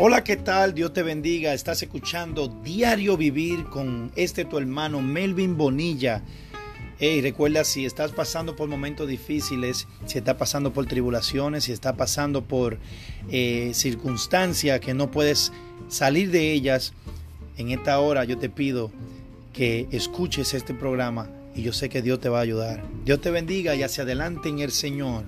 Hola, ¿qué tal? Dios te bendiga. Estás escuchando Diario Vivir con este tu hermano Melvin Bonilla. Hey, recuerda si estás pasando por momentos difíciles, si estás pasando por tribulaciones, si estás pasando por eh, circunstancias que no puedes salir de ellas, en esta hora yo te pido que escuches este programa y yo sé que Dios te va a ayudar. Dios te bendiga y hacia adelante en el Señor.